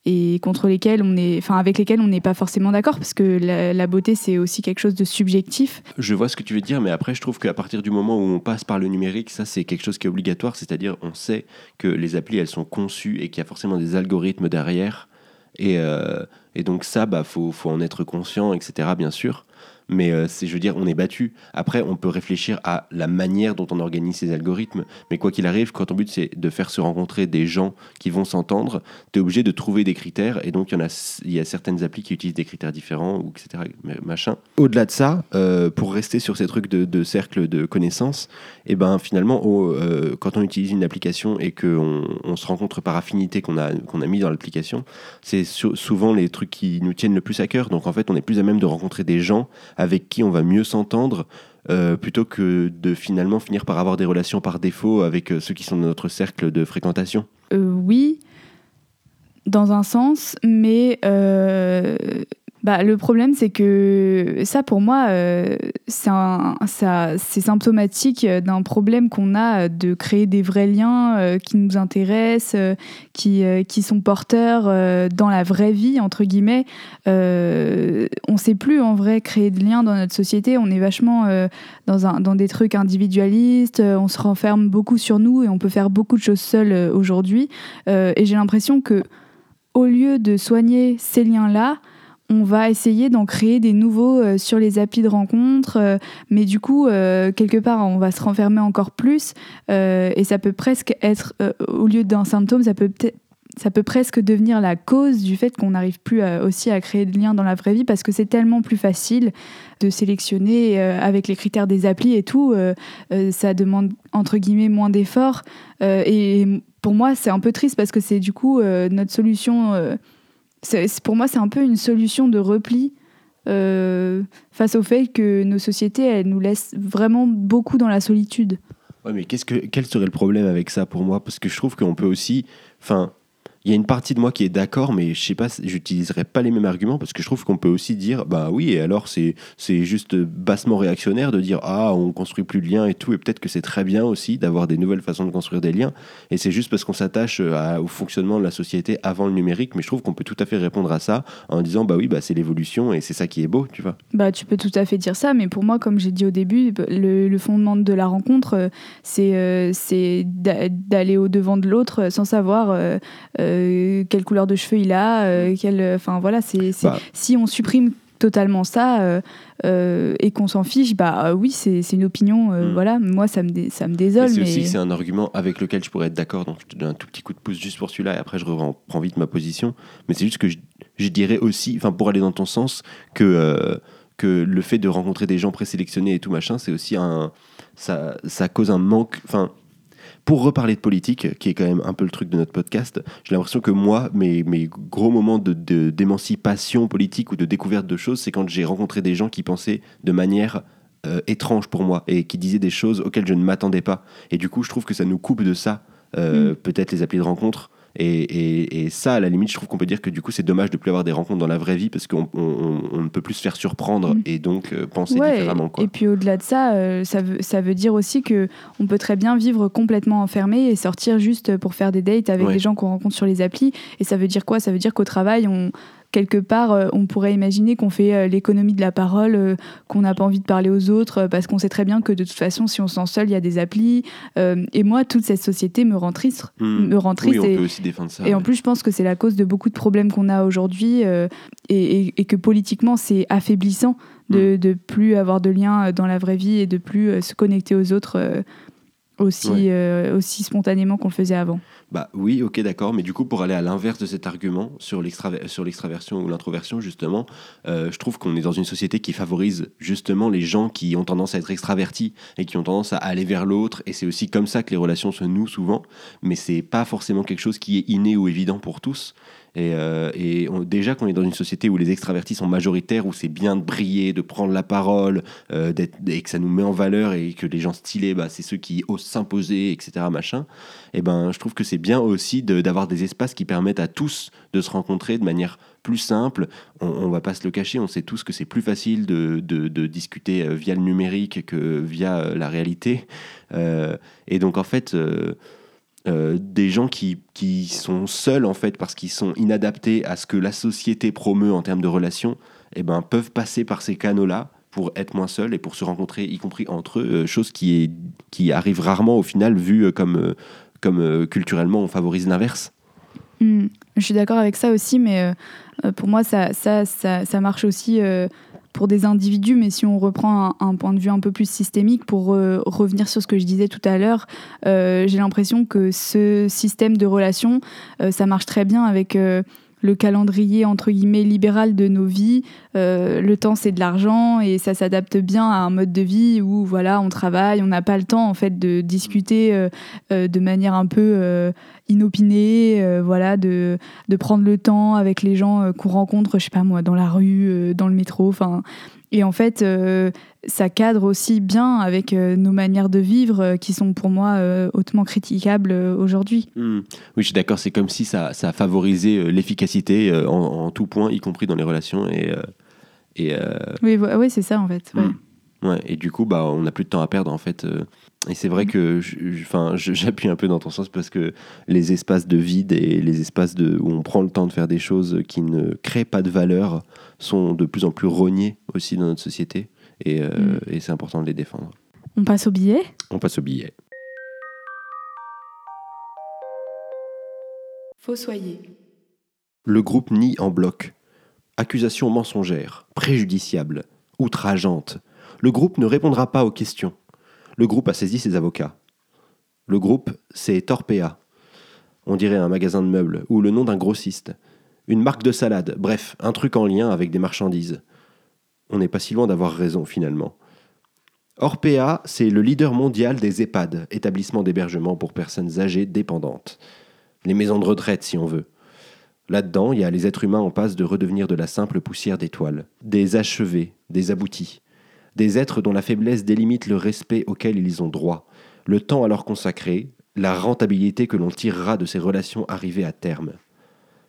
et contre lesquels on est, enfin avec lesquels on n'est pas forcément d'accord parce que la, beauté c'est aussi quelque chose de subjectif. Je vois ce que tu veux dire, mais après je trouve qu'à partir du moment où on passe par le numérique, ça c'est quelque chose qui est obligatoire, c'est-à-dire on sait que les applis elles sont conçues et qu'il y a forcément des algorithmes derrière et, euh, et donc ça bah faut, faut en être conscient, etc. Bien sûr. Mais euh, c'est, je veux dire, on est battu. Après, on peut réfléchir à la manière dont on organise ces algorithmes. Mais quoi qu'il arrive, quand ton but c'est de faire se rencontrer des gens qui vont s'entendre, tu es obligé de trouver des critères. Et donc, il y, en a, y a certaines applis qui utilisent des critères différents, ou etc. Machin. Au-delà de ça, euh, pour rester sur ces trucs de, cercle de connaissances, et eh ben finalement, euh, quand on utilise une application et qu'on on se rencontre par affinité qu'on a, qu'on a mis dans l'application, c'est souvent les trucs qui nous tiennent le plus à cœur. Donc en fait, on est plus à même de rencontrer des gens avec qui on va mieux s'entendre. Euh, plutôt que de finalement finir par avoir des relations par défaut avec euh, ceux qui sont dans notre cercle de fréquentation Oui, dans un sens, mais bah, le problème, c'est que ça, pour moi, euh, c'est symptomatique d'un problème qu'on a de créer des vrais liens euh, qui nous intéressent, euh, qui, qui sont porteurs dans la vraie vie, entre guillemets. on ne sait plus, en vrai, créer de liens dans notre société. On est vachement dans, un, dans des trucs individualistes, on se renferme beaucoup sur nous et on peut faire beaucoup de choses seuls aujourd'hui. et j'ai l'impression que au lieu de soigner ces liens-là, on va essayer d'en créer des nouveaux euh, sur les applis de rencontres, euh, mais du coup, euh, quelque part, on va se renfermer encore plus, et ça peut presque être, au lieu d'un symptôme, ça peut ça peut presque devenir la cause du fait qu'on n'arrive plus aussi à créer de liens dans la vraie vie parce que c'est tellement plus facile de sélectionner avec les critères des applis et tout. ça demande entre guillemets moins d'efforts. et pour moi, c'est un peu triste parce que c'est du coup notre solution pour moi, c'est un peu une solution de repli euh, face au fait que nos sociétés, elles nous laissent vraiment beaucoup dans la solitude. Ouais, mais qu'est-ce que, quel serait le problème avec ça pour moi? Parce que je trouve qu'on peut aussi. Enfin, il y a une partie de moi qui est d'accord, mais je sais pas, j'utiliserai pas les mêmes arguments parce que je trouve qu'on peut aussi dire, bah oui, et alors c'est c'est juste bassement réactionnaire de dire ah on construit plus de liens et tout, et peut-être que c'est très bien aussi d'avoir des nouvelles façons de construire des liens, et c'est juste parce qu'on s'attache euh, au fonctionnement de la société avant le numérique, mais je trouve qu'on peut tout à fait répondre à ça en disant bah oui bah c'est l'évolution et c'est ça qui est beau, tu vois. Bah tu peux tout à fait dire ça, mais pour moi comme j'ai dit au début, le, fondement de la rencontre euh, c'est euh, c'est d'aller au devant de l'autre sans savoir quelle couleur de cheveux il a, euh, quelle, enfin voilà, c'est bah. si on supprime totalement ça euh, et qu'on s'en fiche, bah oui, c'est une opinion. Hmm. Voilà, moi ça me ça me désole. C'est aussi c'est un argument avec lequel je pourrais être d'accord. Donc je te donne un tout petit coup de pouce juste pour celui-là et après je reprends vite ma position. Mais c'est juste que je, je dirais aussi, enfin pour aller dans ton sens, que que le fait de rencontrer des gens présélectionnés et tout machin, c'est aussi un ça, ça cause un manque. Enfin pour reparler de politique, qui est quand même un peu le truc de notre podcast, j'ai l'impression que moi, mes, mes gros moments d'émancipation de, politique ou de découverte de choses, c'est quand j'ai rencontré des gens qui pensaient de manière euh, étranges pour moi et qui disaient des choses auxquelles je ne m'attendais pas. Et du coup, je trouve que ça nous coupe de ça, euh, Mm. peut-être les applis de rencontre. Et, et- et ça, à la limite, je trouve qu'on peut dire que du coup, c'est dommage de plus avoir des rencontres dans la vraie vie parce qu'on on- on- on ne peut plus se faire surprendre Mm. et donc euh, penser Ouais, différemment. Quoi. Et puis au-delà de ça, euh, ça, veut, ça veut dire aussi que on peut très bien vivre complètement enfermé et sortir juste pour faire des dates avec Ouais. des gens qu'on rencontre sur les applis. Et ça veut dire quoi? Ça veut dire qu'au travail, on, quelque part, euh, on pourrait imaginer qu'on fait euh, l'économie de la parole, euh, qu'on n'a pas envie de parler aux autres, parce qu'on sait très bien que de toute façon, si on se sent seul, il y a des applis. Et moi, toute cette société me rend triste. Mm. Me rend triste oui, on et- peut aussi défendre ça. Et en plus, je pense que c'est la cause de beaucoup de problèmes qu'on a aujourd'hui et, et- et que politiquement, c'est affaiblissant de, de plus avoir de lien dans la vraie vie et de plus se connecter aux autres aussi, Ouais. euh, aussi spontanément qu'on le faisait avant. Bah oui, ok, d'accord. Mais du coup, pour aller à l'inverse de cet argument sur l'extraversion ou l'introversion, justement, euh, je trouve qu'on est dans une société qui favorise justement les gens qui ont tendance à être extravertis et qui ont tendance à aller vers l'autre. Et c'est aussi comme ça que les relations se nouent souvent. Mais c'est pas forcément quelque chose qui est inné ou évident pour tous. Et, euh, et on- déjà qu'on est dans une société où les extravertis sont majoritaires, où c'est bien de briller, de prendre la parole, euh, et que ça nous met en valeur et que les gens stylés, bah, c'est ceux qui osent s'imposer, etc. Machin. Et ben, je trouve que c'est bien aussi d'avoir des espaces qui permettent à tous de se rencontrer de manière plus simple. On, on va pas se le cacher, on sait tous que c'est plus facile de discuter euh, via le numérique que via euh, la réalité. Euh, et donc en fait, euh, des gens qui, qui sont seuls en fait parce qu'ils sont inadaptés à ce que la société promeut en termes de relations, eh ben, peuvent passer par ces canaux-là pour être moins seuls et pour se rencontrer, y compris entre eux, euh, chose qui, est, qui arrive rarement au final, vu euh, comme, comme culturellement on favorise l'inverse. Hmm. Je suis d'accord avec ça aussi, mais pour moi, ça, ça, ça, marche aussi pour des individus. Mais si on reprend un, point de vue un peu plus systémique, pour euh, revenir sur ce que je disais tout à l'heure, euh, j'ai l'impression que ce système de relations, euh, ça marche très bien avec le calendrier entre guillemets libéral de nos vies. Euh, le temps, c'est de l'argent et ça s'adapte bien à un mode de vie où voilà, on travaille, on n'a pas le temps en fait de discuter euh, euh, de manière un peu inopinée, voilà, de, prendre le temps avec les gens qu'on rencontre, je sais pas moi, dans la rue, dans le métro. Et en fait, euh, ça cadre aussi bien avec euh, nos manières de vivre euh, qui sont pour moi hautement critiquables aujourd'hui. Hmm. Oui, je suis d'accord, c'est comme si ça, ça favorisait euh, l'efficacité en, en tout point, y compris dans les relations. Et, et, Oui, oui c'est ça en fait. ouais. Mm. Ouais, et du coup, bah, on n'a plus de temps à perdre en fait. Et c'est vrai que je- *laughs* j'appuie un peu dans ton sens parce que les espaces de vide et les espaces de, où on prend le temps de faire des choses qui ne créent pas de valeur sont de plus en plus rognés aussi dans notre société. Et, euh, Mm. et c'est important de les défendre. On passe au billet? On passe au billet. Fossoyer. Le groupe nie en bloc. Accusation mensongère, préjudiciable, outrageante. Le groupe ne répondra pas aux questions. Le groupe a saisi ses avocats. Le groupe, c'est Torpea. On dirait un magasin de meubles ou le nom d'un grossiste. Une marque de salade, bref, un truc en lien avec des marchandises. On n'est pas si loin d'avoir raison finalement. Orpea, c'est le leader mondial des EHPAD, établissements d'hébergement pour personnes âgées dépendantes. Les maisons de retraite, si on veut. Là-dedans, il y a les êtres humains en passe de redevenir de la simple poussière d'étoiles, des achevés, des aboutis, des êtres dont la faiblesse délimite le respect auquel ils ont droit, le temps à leur consacrer, la rentabilité que l'on tirera de ces relations arrivées à terme.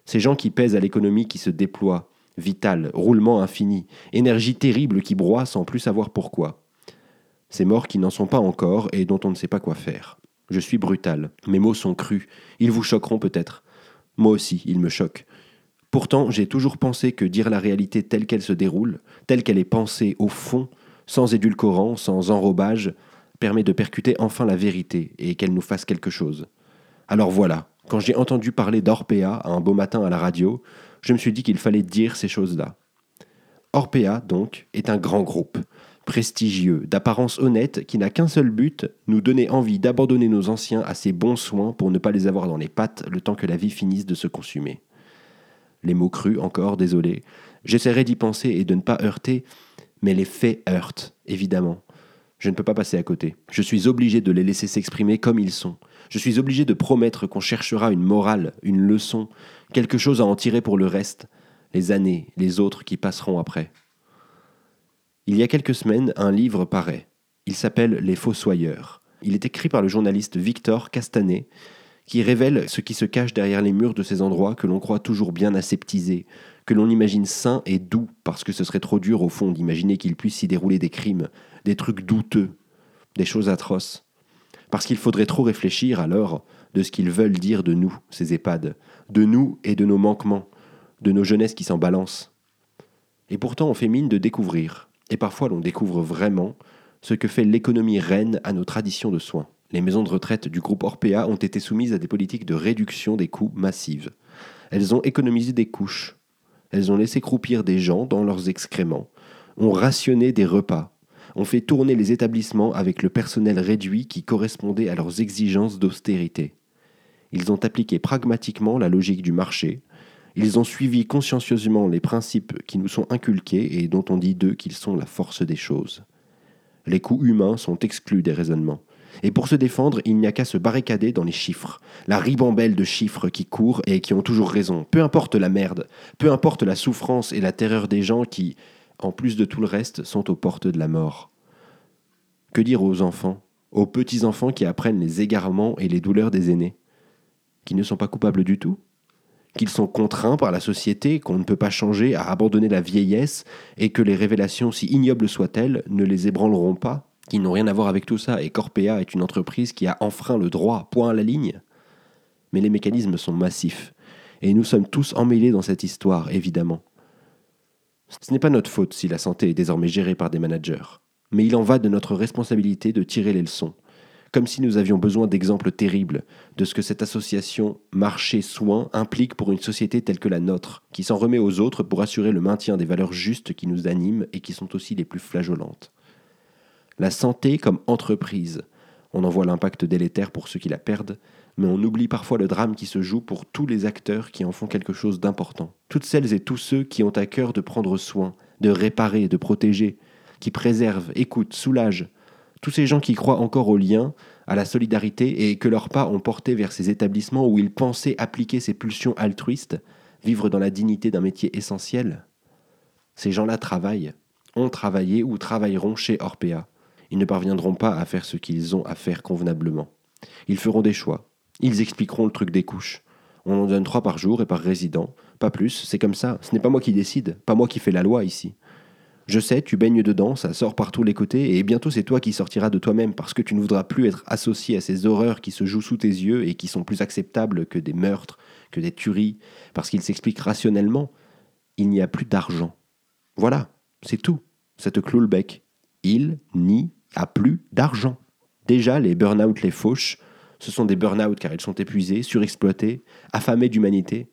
Ces gens qui pèsent à l'économie qui se déploie, vitale, roulement infini, énergie terrible qui broie sans plus savoir pourquoi. Ces morts qui n'en sont pas encore et dont on ne sait pas quoi faire. Je suis brutal, mes mots sont crus, ils vous choqueront peut-être. Moi aussi, ils me choquent. Pourtant, j'ai toujours pensé que dire la réalité telle qu'elle se déroule, telle qu'elle est pensée au fond, sans édulcorant, sans enrobage, permet de percuter enfin la vérité et qu'elle nous fasse quelque chose. Alors voilà, quand j'ai entendu parler d'Orpea un beau matin à la radio, je me suis dit qu'il fallait dire ces choses-là. Orpea, donc, est un grand groupe, prestigieux, d'apparence honnête, qui n'a qu'un seul but, nous donner envie d'abandonner nos anciens à ces bons soins pour ne pas les avoir dans les pattes le temps que la vie finisse de se consumer. Les mots crus, encore, désolé. J'essaierai d'y penser et de ne pas heurter, mais les faits heurtent, évidemment. Je ne peux pas passer à côté. Je suis obligé de les laisser s'exprimer comme ils sont. Je suis obligé de promettre qu'on cherchera une morale, une leçon, quelque chose à en tirer pour le reste, les années, les autres qui passeront après. Il y a quelques semaines, un livre paraît. Il s'appelle Les Fossoyeurs. Il est écrit par le journaliste Victor Castanet, qui révèle ce qui se cache derrière les murs de ces endroits que l'on croit toujours bien aseptisés, que l'on imagine sains et doux, parce que ce serait trop dur au fond d'imaginer qu'il puisse s'y dérouler des crimes, des trucs douteux, des choses atroces. Parce qu'il faudrait trop réfléchir alors de ce qu'ils veulent dire de nous, ces EHPAD, de nous et de nos manquements, de nos jeunesses qui s'en balancent. Et pourtant on fait mine de découvrir, et parfois l'on découvre vraiment, ce que fait l'économie reine à nos traditions de soins. Les maisons de retraite du groupe Orpea ont été soumises à des politiques de réduction des coûts massives. Elles ont économisé des couches. Elles ont laissé croupir des gens dans leurs excréments, ont rationné des repas, ont fait tourner les établissements avec le personnel réduit qui correspondait à leurs exigences d'austérité. Ils ont appliqué pragmatiquement la logique du marché, ils ont suivi consciencieusement les principes qui nous sont inculqués et dont on dit d'eux qu'ils sont la force des choses. Les coûts humains sont exclus des raisonnements. Et pour se défendre, il n'y a qu'à se barricader dans les chiffres. La ribambelle de chiffres qui courent et qui ont toujours raison. Peu importe la merde, peu importe la souffrance et la terreur des gens qui, en plus de tout le reste, sont aux portes de la mort. Que dire aux enfants, aux petits-enfants qui apprennent les égarements et les douleurs des aînés Qui ne sont pas coupables du tout qu'ils sont contraints par la société, qu'on ne peut pas changer, à abandonner la vieillesse, et que les révélations, si ignobles soient-elles, ne les ébranleront pas qui n'ont rien à voir avec tout ça, et Corpea est une entreprise qui a enfreint le droit, point à la ligne. Mais les mécanismes sont massifs, et nous sommes tous emmêlés dans cette histoire, évidemment. Ce n'est pas notre faute si la santé est désormais gérée par des managers, mais il en va de notre responsabilité de tirer les leçons, comme si nous avions besoin d'exemples terribles de ce que cette association marché-soin implique pour une société telle que la nôtre, qui s'en remet aux autres pour assurer le maintien des valeurs justes qui nous animent et qui sont aussi les plus flageolantes. La santé comme entreprise. On en voit l'impact délétère pour ceux qui la perdent, mais on oublie parfois le drame qui se joue pour tous les acteurs qui en font quelque chose d'important. Toutes celles et tous ceux qui ont à cœur de prendre soin, de réparer, de protéger, qui préservent, écoutent, soulagent. Tous ces gens qui croient encore au lien, à la solidarité et que leurs pas ont porté vers ces établissements où ils pensaient appliquer ces pulsions altruistes, vivre dans la dignité d'un métier essentiel. Ces gens-là travaillent, ont travaillé ou travailleront chez Orpea ils ne parviendront pas à faire ce qu'ils ont à faire convenablement. Ils feront des choix. Ils expliqueront le truc des couches. On en donne trois par jour et par résident. Pas plus, c'est comme ça. Ce n'est pas moi qui décide, pas moi qui fais la loi ici. Je sais, tu baignes dedans, ça sort par tous les côtés, et bientôt c'est toi qui sortiras de toi-même parce que tu ne voudras plus être associé à ces horreurs qui se jouent sous tes yeux et qui sont plus acceptables que des meurtres, que des tueries, parce qu'ils s'expliquent rationnellement. Il n'y a plus d'argent. Voilà, c'est tout. Ça te cloue le bec. Il n'y a plus d'argent. Déjà, les burn-out les fauches, ce sont des burn-out car ils sont épuisés, surexploités, affamés d'humanité,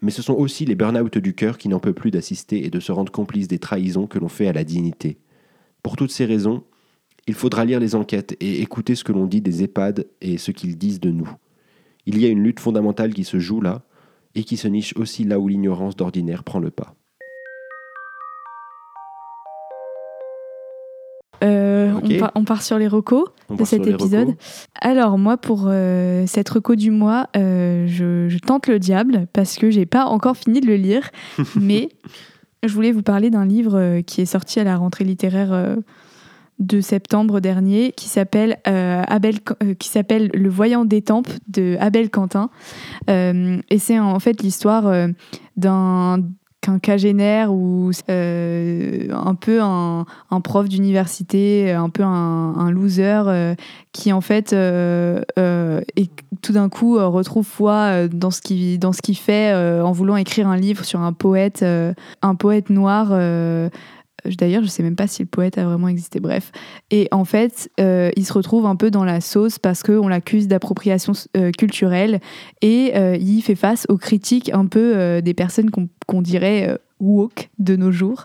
mais ce sont aussi les burn-out du cœur qui n'en peuvent plus d'assister et de se rendre complices des trahisons que l'on fait à la dignité. Pour toutes ces raisons, il faudra lire les enquêtes et écouter ce que l'on dit des EHPAD et ce qu'ils disent de nous. Il y a une lutte fondamentale qui se joue là, et qui se niche aussi là où l'ignorance d'ordinaire prend le pas. On, part, sur les recos de cet épisode. Alors moi, pour euh, cette reco du mois, euh, je, tente le diable parce que j'ai pas encore fini de le lire, *laughs* mais je voulais vous parler d'un livre euh, qui est sorti à la rentrée littéraire de septembre dernier qui s'appelle Abel qui s'appelle Le voyant des tempes de Abel Quentin. Et c'est en fait l'histoire d'un qu'un cagénaire ou euh, un peu un, prof d'université, un peu un, loser euh, qui en fait euh, et tout d'un coup retrouve foi dans ce qu'il dans ce qu'il fait en voulant écrire un livre sur un poète un poète noir D'ailleurs, je sais même pas si le poète a vraiment existé. Bref. Et en fait, euh, il se retrouve un peu dans la sauce parce qu'on l'accuse d'appropriation euh, culturelle et euh, il fait face aux critiques un peu des personnes qu'on dirait woke de nos jours.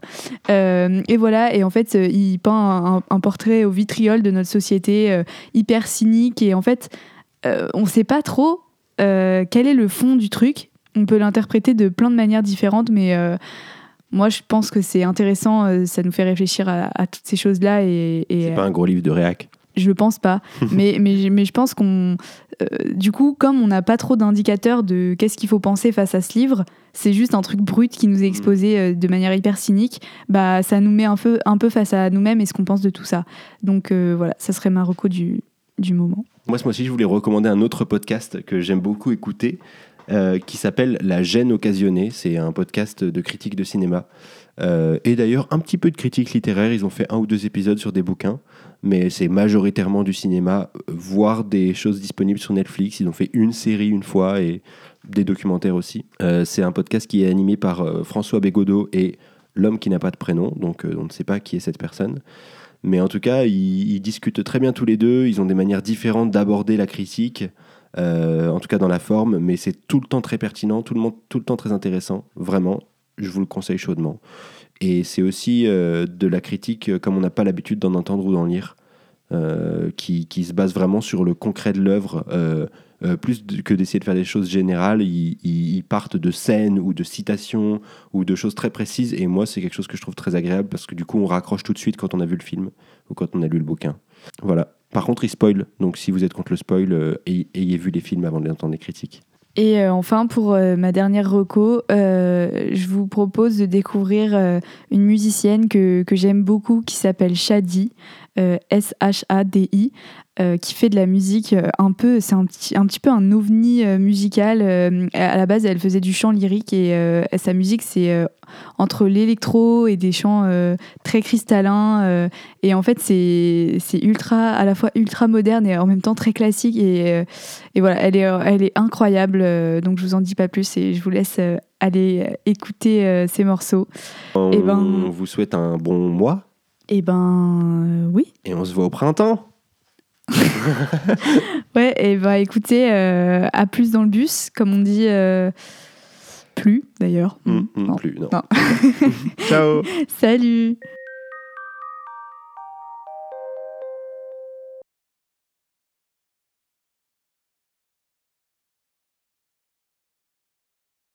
et voilà, et en fait, il peint un, portrait au vitriol de notre société hyper cynique. Et en fait, on ne sait pas trop quel est le fond du truc. On peut l'interpréter de plein de manières différentes, mais moi, je pense que c'est intéressant, euh, ça nous fait réfléchir à, toutes ces choses-là. Et, c'est pas un gros livre de réac Je pense pas. *laughs* mais, mais, mais je pense qu'on. Euh, du coup, comme on n'a pas trop d'indicateurs de qu'est-ce qu'il faut penser face à ce livre, c'est juste un truc brut qui nous est exposé euh, de manière hyper cynique, bah, ça nous met un peu, un peu face à nous-mêmes et ce qu'on pense de tout ça. Donc euh, voilà, ça serait ma reco du, du moment. Moi, ce mois-ci, je voulais recommander un autre podcast que j'aime beaucoup écouter, qui s'appelle La gêne occasionnée. C'est un podcast de critique de cinéma. et d'ailleurs, un petit peu de critique littéraire. Ils ont fait un ou deux épisodes sur des bouquins mais c'est majoritairement du cinéma, voire des choses disponibles sur Netflix. Ils ont fait une série une fois et des documentaires aussi. Euh, c'est un podcast qui est animé par euh, François Bégodeau et l'homme qui n'a pas de prénom, donc euh, on ne sait pas qui est cette personne. Mais en tout cas, ils, discutent très bien tous les deux, ils ont des manières différentes d'aborder la critique, en tout cas dans la forme, mais c'est tout le temps très pertinent, tout le, monde, tout le temps très intéressant, vraiment, je vous le conseille chaudement. Et c'est aussi euh, de la critique euh, comme on n'a pas l'habitude d'en entendre ou d'en lire, euh, qui, se base vraiment sur le concret de l'œuvre. plus que d'essayer de faire des choses générales, ils, partent de scènes ou de citations ou de choses très précises. Et moi, c'est quelque chose que je trouve très agréable parce que du coup, on raccroche tout de suite quand on a vu le film ou quand on a lu le bouquin. Voilà. Par contre, ils spoilent. Donc, si vous êtes contre le spoil, ayez vu les films avant d'entendre les critiques. Et euh, enfin, pour euh, ma dernière reco, euh, je vous propose de découvrir une musicienne que j'aime beaucoup qui s'appelle Shadi, S-H-A-D-I. Euh, qui fait de la musique euh, un peu, c'est un petit, un petit peu un ovni euh, musical. à la base, elle faisait du chant lyrique et sa musique, c'est entre l'électro et des chants très cristallins. et en fait, c'est ultra, à la fois ultra moderne et en même temps très classique. Et, et voilà, elle est, elle est incroyable. donc, je vous en dis pas plus et je vous laisse aller écouter ces morceaux. On et ben, vous souhaite un bon mois. Et ben, oui. Et on se voit au printemps. *laughs* ouais, et bah écoutez, euh, à plus dans le bus, comme on dit. Euh, plus d'ailleurs. Mmh, mmh, plus, non. *laughs* Ciao. Salut.